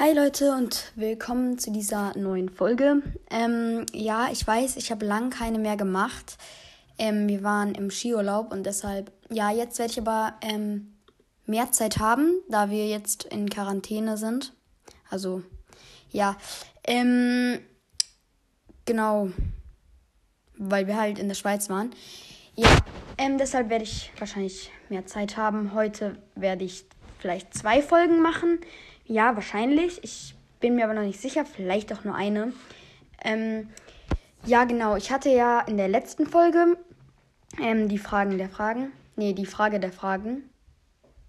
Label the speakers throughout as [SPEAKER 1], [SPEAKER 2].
[SPEAKER 1] Hi Leute und willkommen zu dieser neuen Folge. Ähm, ja, ich weiß, ich habe lang keine mehr gemacht. Ähm, wir waren im Skiurlaub und deshalb, ja, jetzt werde ich aber ähm, mehr Zeit haben, da wir jetzt in Quarantäne sind. Also, ja, ähm, genau, weil wir halt in der Schweiz waren. Ja, ähm, deshalb werde ich wahrscheinlich mehr Zeit haben. Heute werde ich vielleicht zwei Folgen machen. Ja, wahrscheinlich. Ich bin mir aber noch nicht sicher. Vielleicht auch nur eine. Ähm, ja, genau. Ich hatte ja in der letzten Folge ähm, die Fragen der Fragen. Nee, die Frage der Fragen.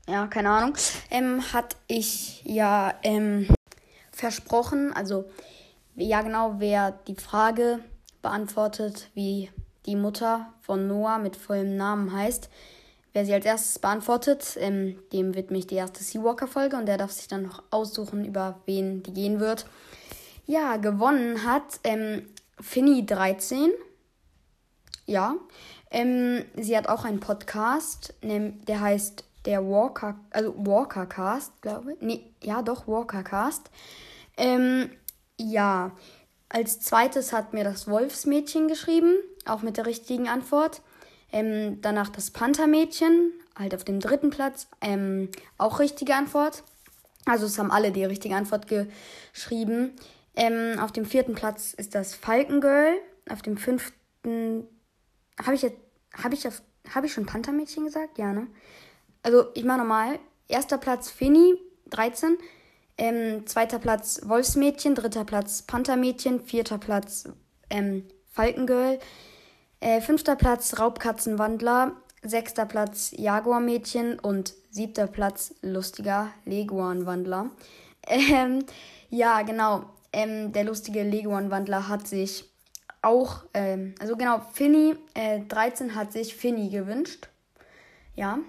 [SPEAKER 1] Ja, keine Ahnung. Ähm, hat ich ja ähm, versprochen. Also, ja, genau, wer die Frage beantwortet, wie die Mutter von Noah mit vollem Namen heißt, Wer sie als erstes beantwortet, ähm, dem widme ich die erste Seawalker-Folge und der darf sich dann noch aussuchen, über wen die gehen wird. Ja, gewonnen hat ähm, Finny13. Ja. Ähm, sie hat auch einen Podcast, der heißt der Walker, also Walkercast, glaube ich. Nee, ja, doch, Walkercast. Ähm, ja. Als zweites hat mir das Wolfsmädchen geschrieben, auch mit der richtigen Antwort. Ähm, danach das Panthermädchen, halt auf dem dritten Platz. Ähm, auch richtige Antwort. Also es haben alle die richtige Antwort geschrieben. Ähm, auf dem vierten Platz ist das Falkengirl. Auf dem fünften habe ich jetzt habe ich auf, habe ich schon Panthermädchen gesagt? Ja, ne? Also ich mache nochmal. Erster Platz Finny 13. Ähm, zweiter Platz Wolfsmädchen, dritter Platz Panthermädchen, vierter Platz ähm, Falkengirl, äh, fünfter Platz Raubkatzenwandler, sechster Platz Jaguarmädchen und siebter Platz lustiger Leguanwandler. Ähm, ja, genau. Ähm, der lustige Leguanwandler hat sich auch, ähm, also genau, Finny äh, 13 hat sich Finny gewünscht. Ja.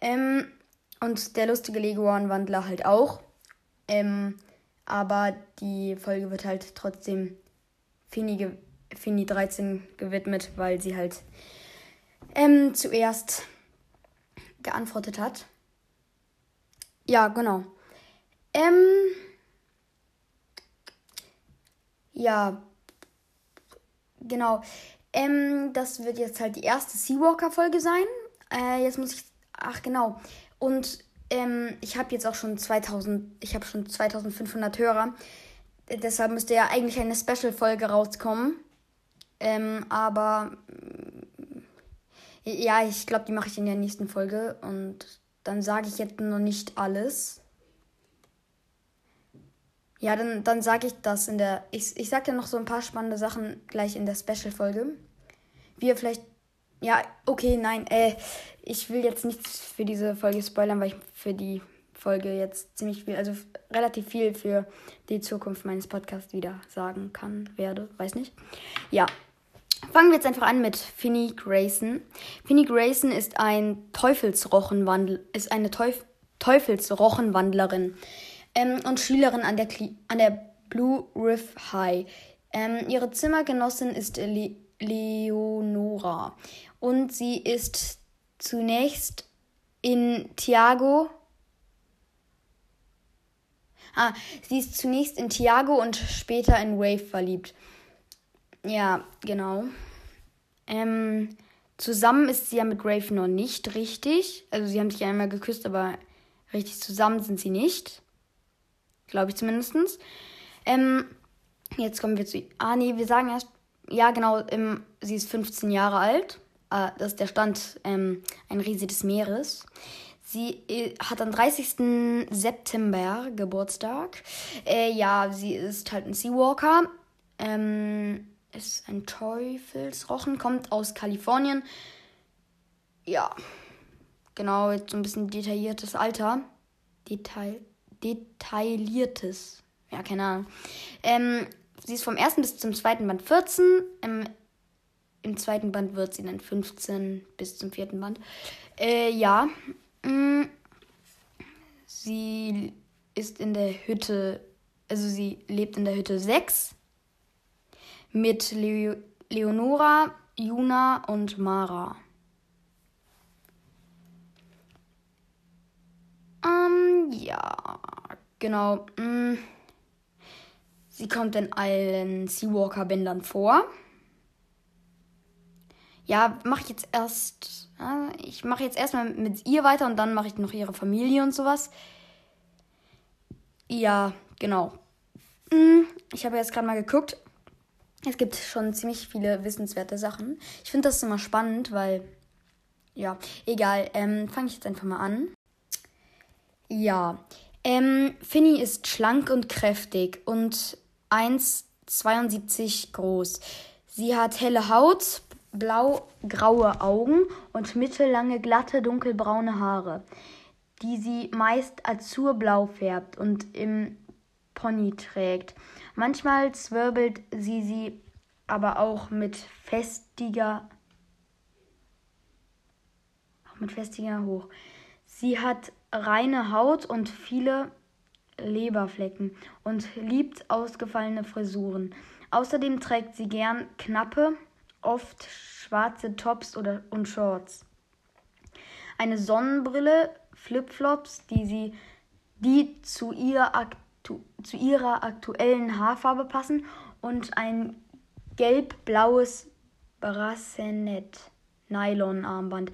[SPEAKER 1] Ähm, und der lustige Leguanwandler halt auch. Ähm, aber die Folge wird halt trotzdem Finny gewünscht Fini 13 gewidmet, weil sie halt ähm, zuerst geantwortet hat. Ja, genau. Ähm, ja, genau. Ähm, das wird jetzt halt die erste Seawalker-Folge sein. Äh, jetzt muss ich. Ach, genau. Und ähm, ich habe jetzt auch schon 2000. Ich habe schon 2500 Hörer. Deshalb müsste ja eigentlich eine Special-Folge rauskommen. Ähm, aber ja, ich glaube, die mache ich in der nächsten Folge. Und dann sage ich jetzt noch nicht alles. Ja, dann, dann sage ich das in der. Ich, ich sage ja noch so ein paar spannende Sachen gleich in der Special-Folge. Wie ihr vielleicht. Ja, okay, nein. Äh, ich will jetzt nichts für diese Folge spoilern, weil ich für die Folge jetzt ziemlich viel, also relativ viel für die Zukunft meines Podcasts wieder sagen kann, werde. Weiß nicht. Ja, Fangen wir jetzt einfach an mit Finny Grayson. Finny Grayson ist ein Teufelsrochenwandel, ist eine Teuf Teufelsrochenwandlerin ähm, und Schülerin an der, Kli an der Blue Riff High. Ähm, ihre Zimmergenossin ist Le Leonora und sie ist zunächst in Tiago. Ah, sie ist zunächst in Tiago und später in Wave verliebt. Ja, genau. Ähm, zusammen ist sie ja mit Rafe noch nicht richtig. Also sie haben sich ja einmal geküsst, aber richtig zusammen sind sie nicht. Glaube ich zumindest. Ähm, jetzt kommen wir zu. Ah, nee, wir sagen erst. Ja, genau, ähm, sie ist 15 Jahre alt. Äh, das ist der Stand ähm, ein Riese des Meeres. Sie äh, hat am 30. September Geburtstag. Äh, ja, sie ist halt ein Seawalker. Ähm, ist ein Teufelsrochen, kommt aus Kalifornien. Ja, genau, jetzt so ein bisschen detailliertes Alter. Detail, detailliertes. Ja, keine Ahnung. Ähm, sie ist vom ersten bis zum zweiten Band 14. Im, Im zweiten Band wird sie dann 15 bis zum vierten Band. Äh, ja. Mh, mm, sie ist in der Hütte, also sie lebt in der Hütte 6 mit Le Leonora, Juna und Mara. Ähm, ja, genau. Mh, mm, sie kommt in allen Seawalker-Bändern vor. Ja, mache ich jetzt erst. ich mache jetzt erstmal mit ihr weiter und dann mache ich noch ihre Familie und sowas. Ja, genau. Mm, ich habe jetzt gerade mal geguckt. Es gibt schon ziemlich viele wissenswerte Sachen. Ich finde das immer spannend, weil. Ja, egal. Ähm, Fange ich jetzt einfach mal an. Ja. Ähm, Finny ist schlank und kräftig und 1,72 groß. Sie hat helle Haut, blau-graue Augen und mittellange, glatte, dunkelbraune Haare, die sie meist azurblau färbt und im Pony trägt. Manchmal zwirbelt sie sie aber auch mit festiger auch mit festiger hoch. Sie hat reine Haut und viele Leberflecken und liebt ausgefallene Frisuren. Außerdem trägt sie gern knappe, oft schwarze Tops oder, und Shorts. Eine Sonnenbrille, Flipflops, die sie die zu, ihr aktu, zu ihrer aktuellen Haarfarbe passen und ein gelb-blaues Brassenet Nylon-Armband,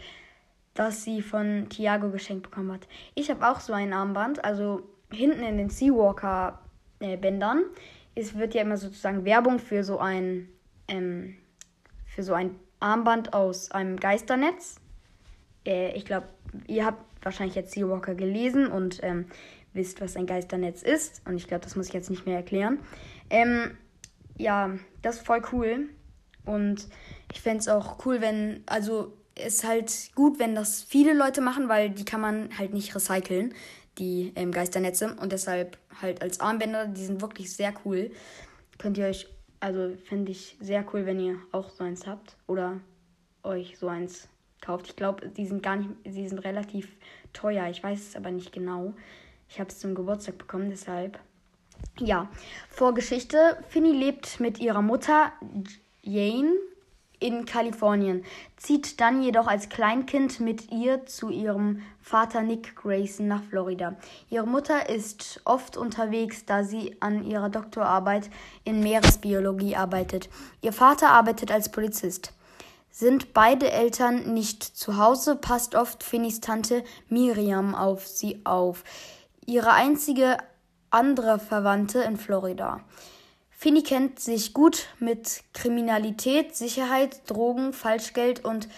[SPEAKER 1] das sie von Tiago geschenkt bekommen hat. Ich habe auch so ein Armband, also hinten in den Seawalker-Bändern. Es wird ja immer sozusagen Werbung für so ein ähm, für so ein Armband aus einem Geisternetz. Äh, ich glaube, ihr habt wahrscheinlich jetzt Seawalker gelesen und ähm, wisst, was ein Geisternetz ist. Und ich glaube, das muss ich jetzt nicht mehr erklären. Ähm, ja, das ist voll cool. Und ich fände es auch cool, wenn, also es ist halt gut, wenn das viele Leute machen, weil die kann man halt nicht recyceln, die ähm, Geisternetze. Und deshalb halt als Armbänder, die sind wirklich sehr cool. Könnt ihr euch also fände ich sehr cool, wenn ihr auch so eins habt oder euch so eins kauft. Ich glaube, die sind gar nicht, sie sind relativ teuer. Ich weiß es aber nicht genau. Ich habe es zum Geburtstag bekommen, deshalb. Ja, Vorgeschichte. Finny lebt mit ihrer Mutter Jane in Kalifornien, zieht dann jedoch als Kleinkind mit ihr zu ihrem Vater Nick Grayson nach Florida. Ihre Mutter ist oft unterwegs, da sie an ihrer Doktorarbeit in Meeresbiologie arbeitet. Ihr Vater arbeitet als Polizist. Sind beide Eltern nicht zu Hause, passt oft Finnys Tante Miriam auf sie auf, ihre einzige andere Verwandte in Florida. Fini kennt sich gut mit Kriminalität, Sicherheit, Drogen, Falschgeld und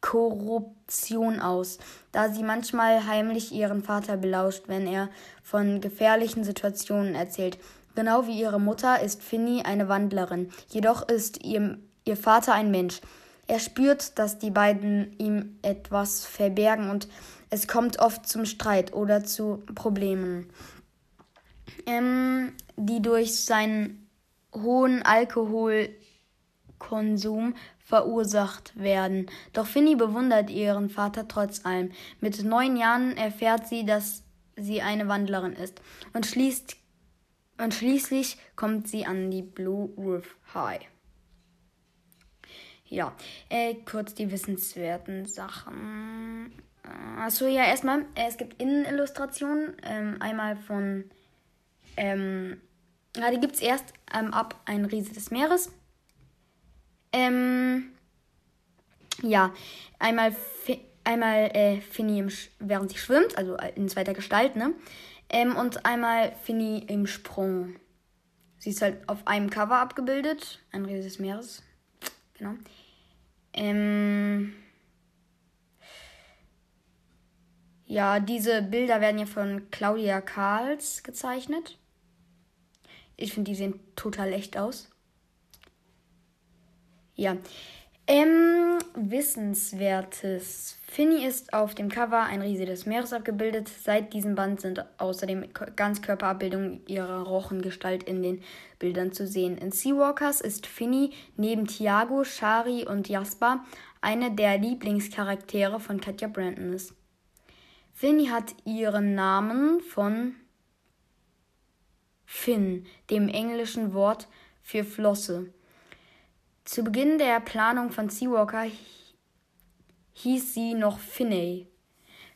[SPEAKER 1] Korruption aus, da sie manchmal heimlich ihren Vater belauscht, wenn er von gefährlichen Situationen erzählt. Genau wie ihre Mutter ist Finny eine Wandlerin, jedoch ist ihr, ihr Vater ein Mensch. Er spürt, dass die beiden ihm etwas verbergen und es kommt oft zum Streit oder zu Problemen, ähm, die durch seinen hohen Alkoholkonsum verursacht werden. Doch Finny bewundert ihren Vater trotz allem. Mit neun Jahren erfährt sie, dass sie eine Wandlerin ist und, schließt, und schließlich kommt sie an die Blue Roof High. Ja, äh, kurz die wissenswerten Sachen. Achso, ja, erstmal, äh, es gibt Innenillustrationen. Ähm, einmal von ähm, ja, die gibt es erst ähm, ab Ein Riese des Meeres. Ähm, ja, einmal, einmal äh, Finny, im während sie schwimmt, also in zweiter Gestalt, ne? Ähm, und einmal Finny im Sprung. Sie ist halt auf einem Cover abgebildet. Ein Riese des Meeres. Genau. Ähm, ja, diese Bilder werden ja von Claudia Karls gezeichnet. Ich finde, die sehen total echt aus. Ja. Ähm, Wissenswertes. Finny ist auf dem Cover ein Riese des Meeres abgebildet. Seit diesem Band sind außerdem Ganzkörperabbildungen ihrer Rochengestalt in den Bildern zu sehen. In Seawalkers ist Finny neben Tiago, Shari und Jasper eine der Lieblingscharaktere von Katja Brandon Finny hat ihren Namen von Fin, dem englischen Wort für Flosse. Zu Beginn der Planung von Seawalker hieß sie noch Finney.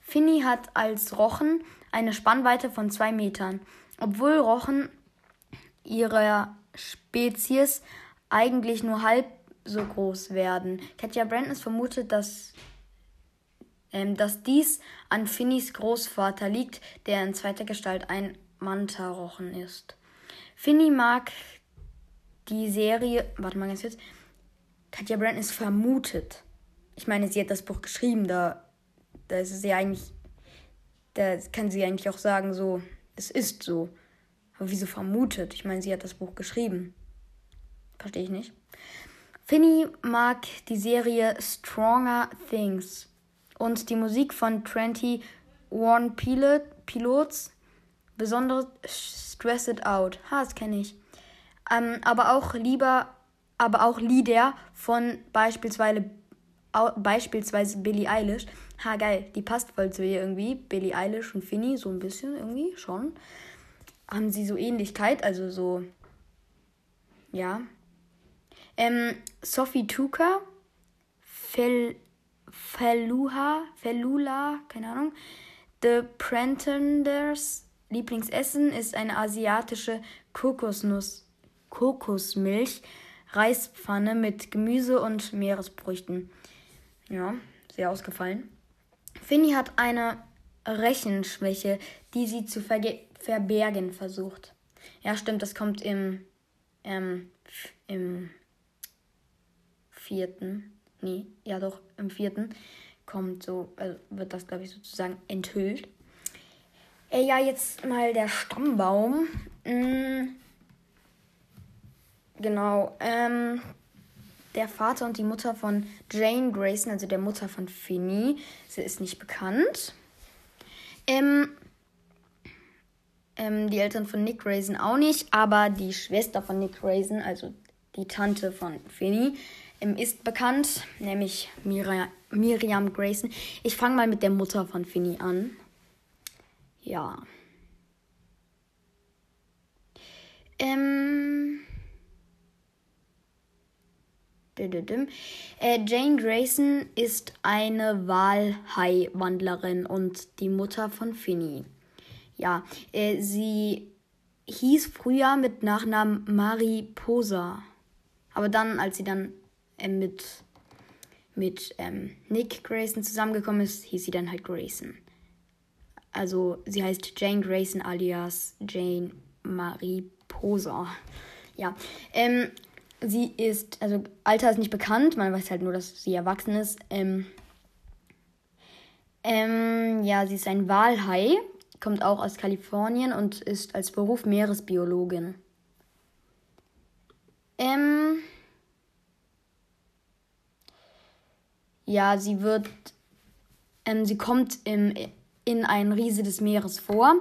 [SPEAKER 1] Finney hat als Rochen eine Spannweite von zwei Metern obwohl Rochen ihrer Spezies eigentlich nur halb so groß werden. Katja Brandness vermutet, dass, ähm, dass dies an Finnys Großvater liegt, der in zweiter Gestalt ein Manta-Rochen ist. Finny mag die Serie, warte mal ganz kurz, Katja Brandness vermutet. Ich meine, sie hat das Buch geschrieben, da, da ist es ja eigentlich, da kann sie eigentlich auch sagen, so, es ist so. Aber wieso vermutet? Ich meine, sie hat das Buch geschrieben. Verstehe ich nicht. Finny mag die Serie Stronger Things und die Musik von 21 Pilot, Pilots, besonders Stress It Out. Ha, das kenne ich. Ähm, aber auch lieber, aber auch Lieder von beispielsweise, beispielsweise Billie Eilish. Ha, geil, die passt voll zu ihr irgendwie. Billie Eilish und Finny, so ein bisschen irgendwie schon. Haben sie so Ähnlichkeit, also so, ja, ähm, Sophie Tuka, Fel, Feluha, Felula, keine Ahnung. The Pretenders Lieblingsessen ist eine asiatische Kokosnuss, Kokosmilch, Reispfanne mit Gemüse und Meeresfrüchten. Ja, sehr ausgefallen. Finny hat eine Rechenschwäche, die sie zu verbergen versucht. Ja, stimmt, das kommt im, ähm, im vierten, nee, ja doch, im vierten kommt so, also wird das, glaube ich, sozusagen enthüllt. Äh, ja, jetzt mal der Stammbaum. Mm, genau, ähm, der Vater und die Mutter von Jane Grayson, also der Mutter von Finny, sie ist nicht bekannt. Ähm, ähm, die Eltern von Nick Grayson auch nicht, aber die Schwester von Nick Grayson, also die Tante von Finny, ist bekannt, nämlich Miriam, Miriam Grayson. Ich fange mal mit der Mutter von Finny an. Ja. Ähm. Äh, Jane Grayson ist eine Walhai-Wandlerin und die Mutter von Finny. Ja, äh, sie hieß früher mit Nachnamen Mariposa. Aber dann, als sie dann mit, mit ähm, Nick Grayson zusammengekommen ist, hieß sie dann halt Grayson. Also sie heißt Jane Grayson alias Jane Marie Poser. Ja. Ähm, sie ist, also Alter ist nicht bekannt, man weiß halt nur, dass sie erwachsen ist. Ähm, ähm, ja, sie ist ein Walhai, kommt auch aus Kalifornien und ist als Beruf Meeresbiologin. Ähm, Ja, sie wird, ähm, sie kommt im, in ein Riese des Meeres vor.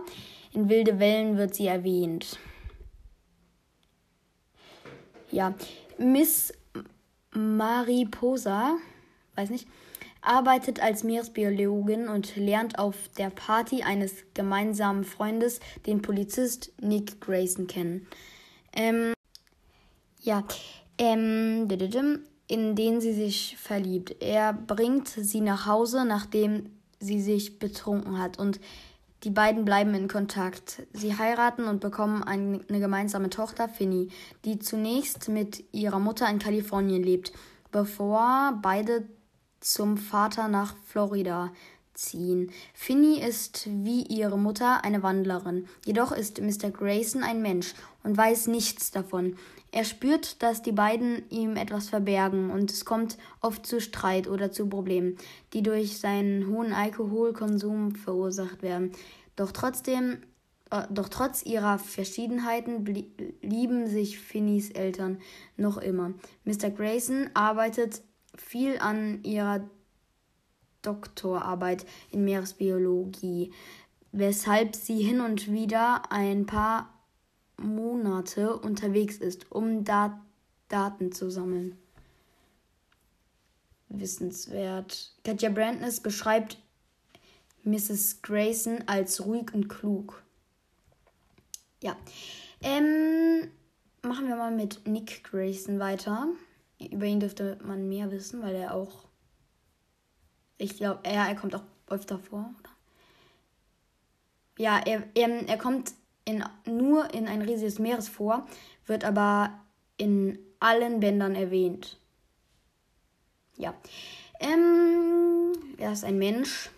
[SPEAKER 1] In wilde Wellen wird sie erwähnt. Ja, Miss Mariposa, weiß nicht, arbeitet als Meeresbiologin und lernt auf der Party eines gemeinsamen Freundes den Polizist Nick Grayson kennen. Ähm, ja, ähm, in den sie sich verliebt. Er bringt sie nach Hause, nachdem sie sich betrunken hat und die beiden bleiben in Kontakt. Sie heiraten und bekommen eine gemeinsame Tochter, Finny, die zunächst mit ihrer Mutter in Kalifornien lebt, bevor beide zum Vater nach Florida ziehen. Finny ist wie ihre Mutter eine Wandlerin, jedoch ist Mr. Grayson ein Mensch und weiß nichts davon. Er spürt, dass die beiden ihm etwas verbergen und es kommt oft zu Streit oder zu Problemen, die durch seinen hohen Alkoholkonsum verursacht werden. Doch trotzdem, äh, doch trotz ihrer Verschiedenheiten lieben sich Finnys Eltern noch immer. Mr. Grayson arbeitet viel an ihrer Doktorarbeit in Meeresbiologie, weshalb sie hin und wieder ein paar Monate unterwegs ist, um Dat Daten zu sammeln. Wissenswert. Katja Brandness beschreibt Mrs. Grayson als ruhig und klug. Ja. Ähm, machen wir mal mit Nick Grayson weiter. Über ihn dürfte man mehr wissen, weil er auch. Ich glaube, er, er kommt auch öfter vor. Ja, er, er, er kommt in, nur in ein riesiges Meeres vor, wird aber in allen Bändern erwähnt. Ja. Ähm, er ist ein Mensch.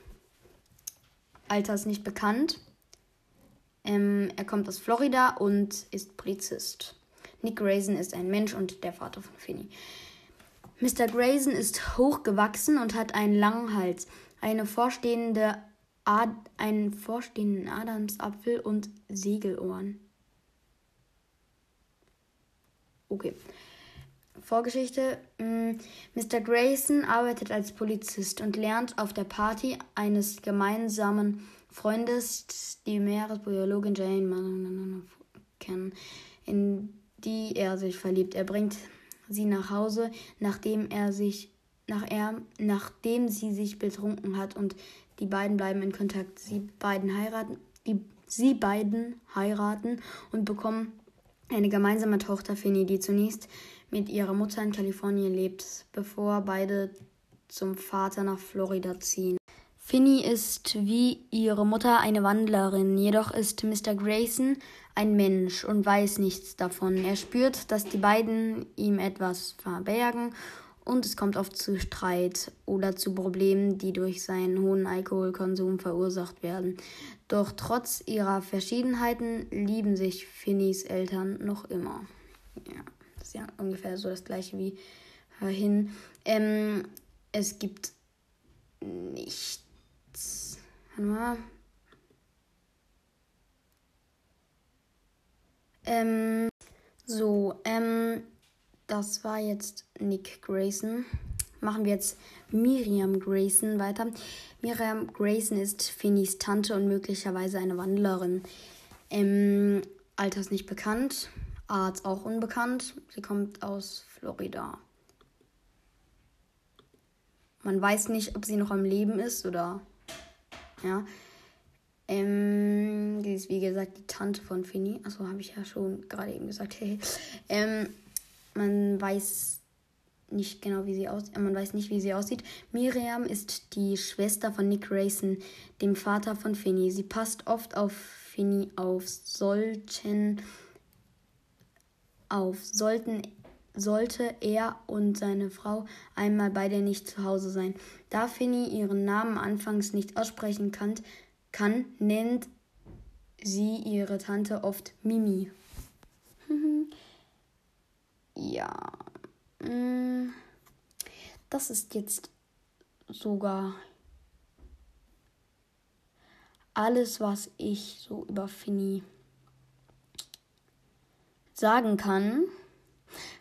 [SPEAKER 1] Alter ist nicht bekannt. Ähm, er kommt aus Florida und ist Polizist. Nick Grayson ist ein Mensch und der Vater von Finny. Mr. Grayson ist hochgewachsen und hat einen langen Hals, eine vorstehende Ad einen vorstehenden Adamsapfel und Segelohren. Okay. Vorgeschichte. Mr. Mm, Grayson arbeitet als Polizist und lernt auf der Party eines gemeinsamen Freundes die Meeresbiologin Jane kennen, in die er sich verliebt. Er bringt sie nach Hause, nachdem er sich nach er, nachdem sie sich betrunken hat und die beiden bleiben in Kontakt. Sie beiden heiraten, die, sie beiden heiraten und bekommen eine gemeinsame Tochter Finny, die zunächst mit ihrer Mutter in Kalifornien lebt, bevor beide zum Vater nach Florida ziehen. Finny ist wie ihre Mutter eine Wandlerin, jedoch ist Mr. Grayson ein Mensch und weiß nichts davon. Er spürt, dass die beiden ihm etwas verbergen und es kommt oft zu Streit oder zu Problemen, die durch seinen hohen Alkoholkonsum verursacht werden. Doch trotz ihrer Verschiedenheiten lieben sich Finnys Eltern noch immer. Ja, das ist ja ungefähr so das gleiche wie vorhin. Ähm, es gibt nichts. Warte mal. Ähm, so, ähm, das war jetzt Nick Grayson. Machen wir jetzt Miriam Grayson weiter. Miriam Grayson ist Finnys Tante und möglicherweise eine Wandlerin. Ähm, Alter ist nicht bekannt. Arzt auch unbekannt. Sie kommt aus Florida. Man weiß nicht, ob sie noch am Leben ist oder. Ja. Ähm, die ist wie gesagt die Tante von Finny. Achso, habe ich ja schon gerade eben gesagt. ähm, man weiß nicht genau, wie sie aussieht. Man weiß nicht, wie sie aussieht. Miriam ist die Schwester von Nick Grayson, dem Vater von Finny. Sie passt oft auf Finny auf. Sollten auf sollten sollte er und seine Frau einmal beide nicht zu Hause sein. Da Finny ihren Namen anfangs nicht aussprechen kann, kann nennt sie ihre Tante oft Mimi. Ja. Mm, das ist jetzt sogar alles, was ich so über Finny sagen kann.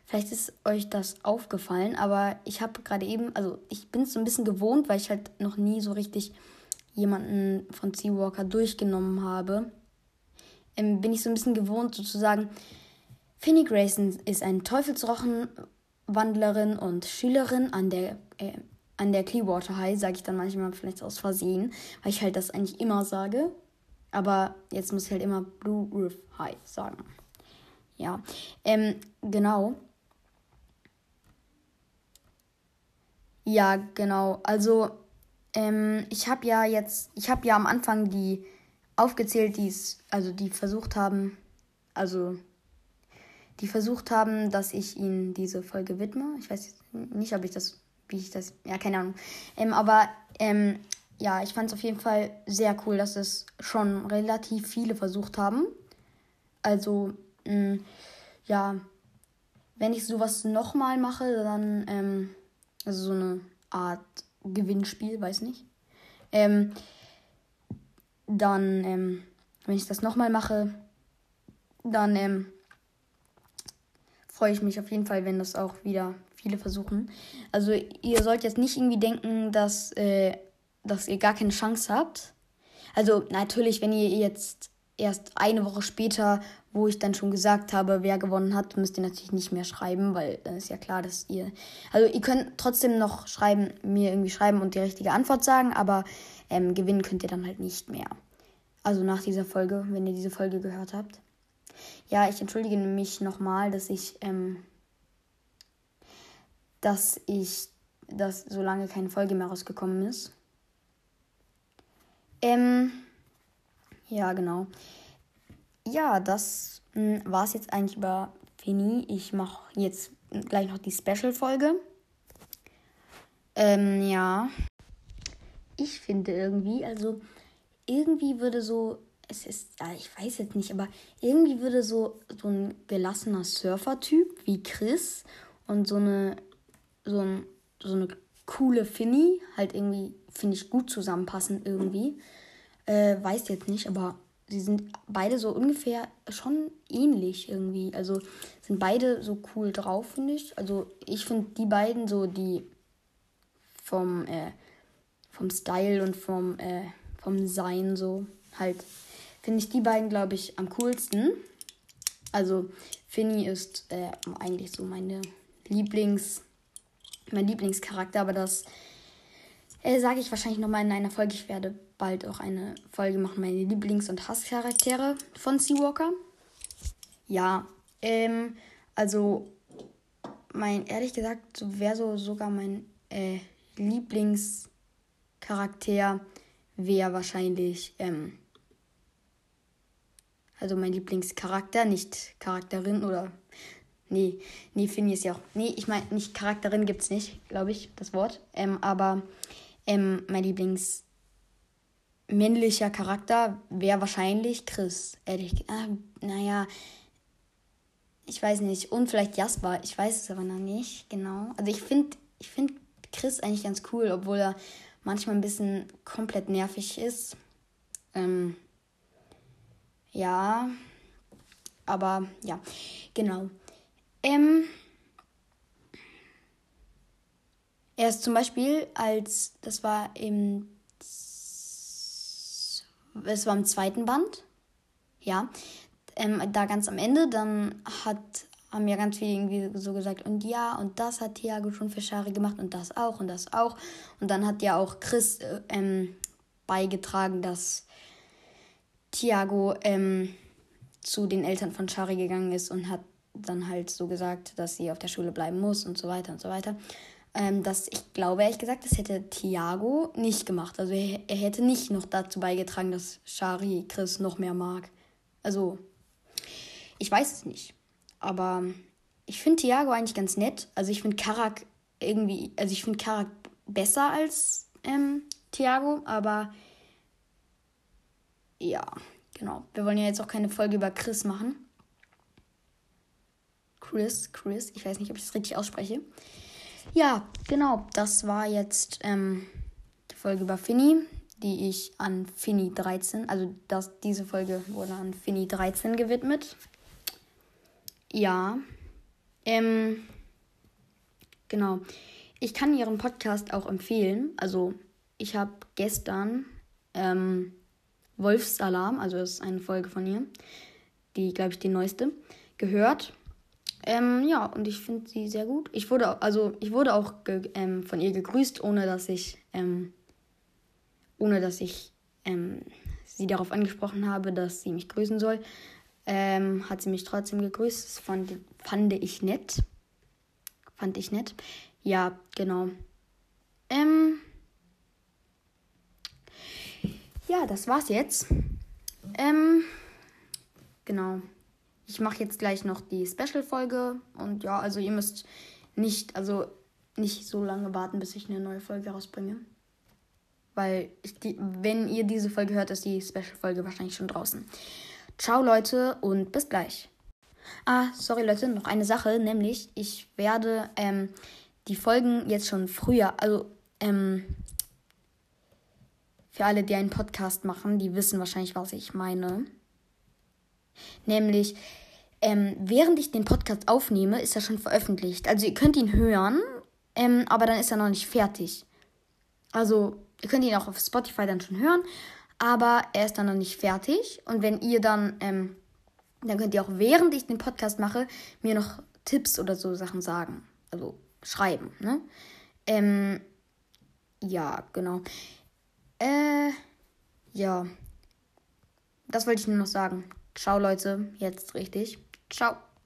[SPEAKER 1] Vielleicht ist euch das aufgefallen, aber ich habe gerade eben, also ich bin es so ein bisschen gewohnt, weil ich halt noch nie so richtig jemanden von Seawalker durchgenommen habe. Ähm, bin ich so ein bisschen gewohnt, sozusagen, Finny Grayson ist eine Teufelsrochenwandlerin und Schülerin an der, äh, an der Clearwater High, sage ich dann manchmal vielleicht aus Versehen, weil ich halt das eigentlich immer sage. Aber jetzt muss ich halt immer Blue Roof High sagen. Ja, ähm, genau. Ja, genau. Also, ähm, ich habe ja jetzt, ich habe ja am Anfang die aufgezählt, die also die versucht haben, also die versucht haben, dass ich ihnen diese Folge widme. Ich weiß nicht, ob ich das, wie ich das, ja, keine Ahnung. Ähm, aber ähm, ja, ich fand es auf jeden Fall sehr cool, dass es schon relativ viele versucht haben. Also, mh, mm, ja, wenn ich sowas nochmal mache, dann, ähm, also so eine Art Gewinnspiel, weiß nicht. Ähm, dann, ähm, wenn ich das nochmal mache, dann, ähm, freue ich mich auf jeden Fall, wenn das auch wieder viele versuchen. Also ihr sollt jetzt nicht irgendwie denken, dass, äh, dass ihr gar keine Chance habt. Also natürlich, wenn ihr jetzt erst eine Woche später, wo ich dann schon gesagt habe, wer gewonnen hat, müsst ihr natürlich nicht mehr schreiben, weil dann ist ja klar, dass ihr. Also ihr könnt trotzdem noch schreiben, mir irgendwie schreiben und die richtige Antwort sagen, aber ähm, gewinnen könnt ihr dann halt nicht mehr. Also nach dieser Folge, wenn ihr diese Folge gehört habt. Ja, ich entschuldige mich nochmal, dass ich, ähm, dass ich, dass so lange keine Folge mehr rausgekommen ist. Ähm, ja, genau. ja, das hm, war es jetzt eigentlich über Fini. Ich mache jetzt gleich noch die Special-Folge. Ähm, ja. Ich finde irgendwie, also irgendwie würde so, es ist, ich weiß jetzt nicht, aber irgendwie würde so, so ein gelassener Surfer-Typ wie Chris und so eine, so, ein, so eine coole Finny halt irgendwie, finde ich, gut zusammenpassen irgendwie. Äh, weiß jetzt nicht, aber sie sind beide so ungefähr schon ähnlich irgendwie. Also sind beide so cool drauf, finde ich. Also ich finde die beiden so die vom, äh, vom Style und vom, äh, vom Sein so halt, finde ich die beiden, glaube ich, am coolsten. Also Finny ist äh, eigentlich so meine Lieblings, mein Lieblingscharakter, aber das äh, sage ich wahrscheinlich nochmal in einer Folge. Ich werde bald auch eine Folge machen, meine Lieblings- und Hasscharaktere von Seawalker. Ja, ähm, also mein, ehrlich gesagt, wäre so sogar mein äh, Lieblingscharakter wäre wahrscheinlich, ähm, also mein Lieblingscharakter, nicht Charakterin oder, nee, nee, finde ich ja auch, nee, ich meine, nicht Charakterin gibt es nicht, glaube ich, das Wort, ähm, aber ähm, mein Lieblings männlicher Charakter wäre wahrscheinlich Chris, ehrlich, ah, naja, ich weiß nicht, und vielleicht Jasper, ich weiß es aber noch nicht, genau, also ich finde, ich finde Chris eigentlich ganz cool, obwohl er manchmal ein bisschen komplett nervig ist. Ähm, ja, aber ja, genau. Ähm, er ist zum Beispiel als, das war im, es war im zweiten Band, ja, ähm, da ganz am Ende, dann hat haben ja ganz viele irgendwie so gesagt, und ja, und das hat Thiago schon für Shari gemacht und das auch und das auch. Und dann hat ja auch Chris äh, ähm, beigetragen, dass Thiago ähm, zu den Eltern von Shari gegangen ist und hat dann halt so gesagt, dass sie auf der Schule bleiben muss und so weiter und so weiter. Ähm, das, ich glaube ehrlich gesagt, das hätte Thiago nicht gemacht. Also er, er hätte nicht noch dazu beigetragen, dass Shari Chris noch mehr mag. Also, ich weiß es nicht. Aber ich finde Thiago eigentlich ganz nett. Also ich finde Karak irgendwie, also ich finde Karak besser als ähm, Thiago, aber ja, genau. Wir wollen ja jetzt auch keine Folge über Chris machen. Chris, Chris, ich weiß nicht, ob ich es richtig ausspreche. Ja, genau, das war jetzt ähm, die Folge über Finny, die ich an Finny 13, also das, diese Folge wurde an Finny 13 gewidmet. Ja. Ähm, genau. Ich kann ihren Podcast auch empfehlen. Also, ich habe gestern ähm, Wolfsalarm, also das ist eine Folge von ihr, die, glaube ich, die neueste, gehört. Ähm, ja, und ich finde sie sehr gut. Ich wurde, also ich wurde auch ähm, von ihr gegrüßt, ohne dass ich, ähm, ohne dass ich ähm, sie darauf angesprochen habe, dass sie mich grüßen soll ähm, hat sie mich trotzdem gegrüßt. Das fand, fand ich nett. Fand ich nett. Ja, genau. Ähm, ja, das war's jetzt. Ähm, genau. Ich mache jetzt gleich noch die Special-Folge. Und ja, also ihr müsst nicht, also nicht so lange warten, bis ich eine neue Folge rausbringe. Weil, ich, die, wenn ihr diese Folge hört, ist die Special-Folge wahrscheinlich schon draußen. Ciao Leute und bis gleich. Ah, sorry Leute, noch eine Sache, nämlich ich werde ähm, die Folgen jetzt schon früher, also ähm, für alle, die einen Podcast machen, die wissen wahrscheinlich, was ich meine. Nämlich, ähm, während ich den Podcast aufnehme, ist er schon veröffentlicht. Also ihr könnt ihn hören, ähm, aber dann ist er noch nicht fertig. Also ihr könnt ihn auch auf Spotify dann schon hören, aber er ist dann noch nicht fertig. Und wenn ihr dann, ähm, dann könnt ihr auch während ich den Podcast mache, mir noch Tipps oder so Sachen sagen. Also schreiben, ne? Ähm, ja, genau. Äh, ja. Das wollte ich nur noch sagen. Ciao, Leute. Jetzt richtig. Ciao.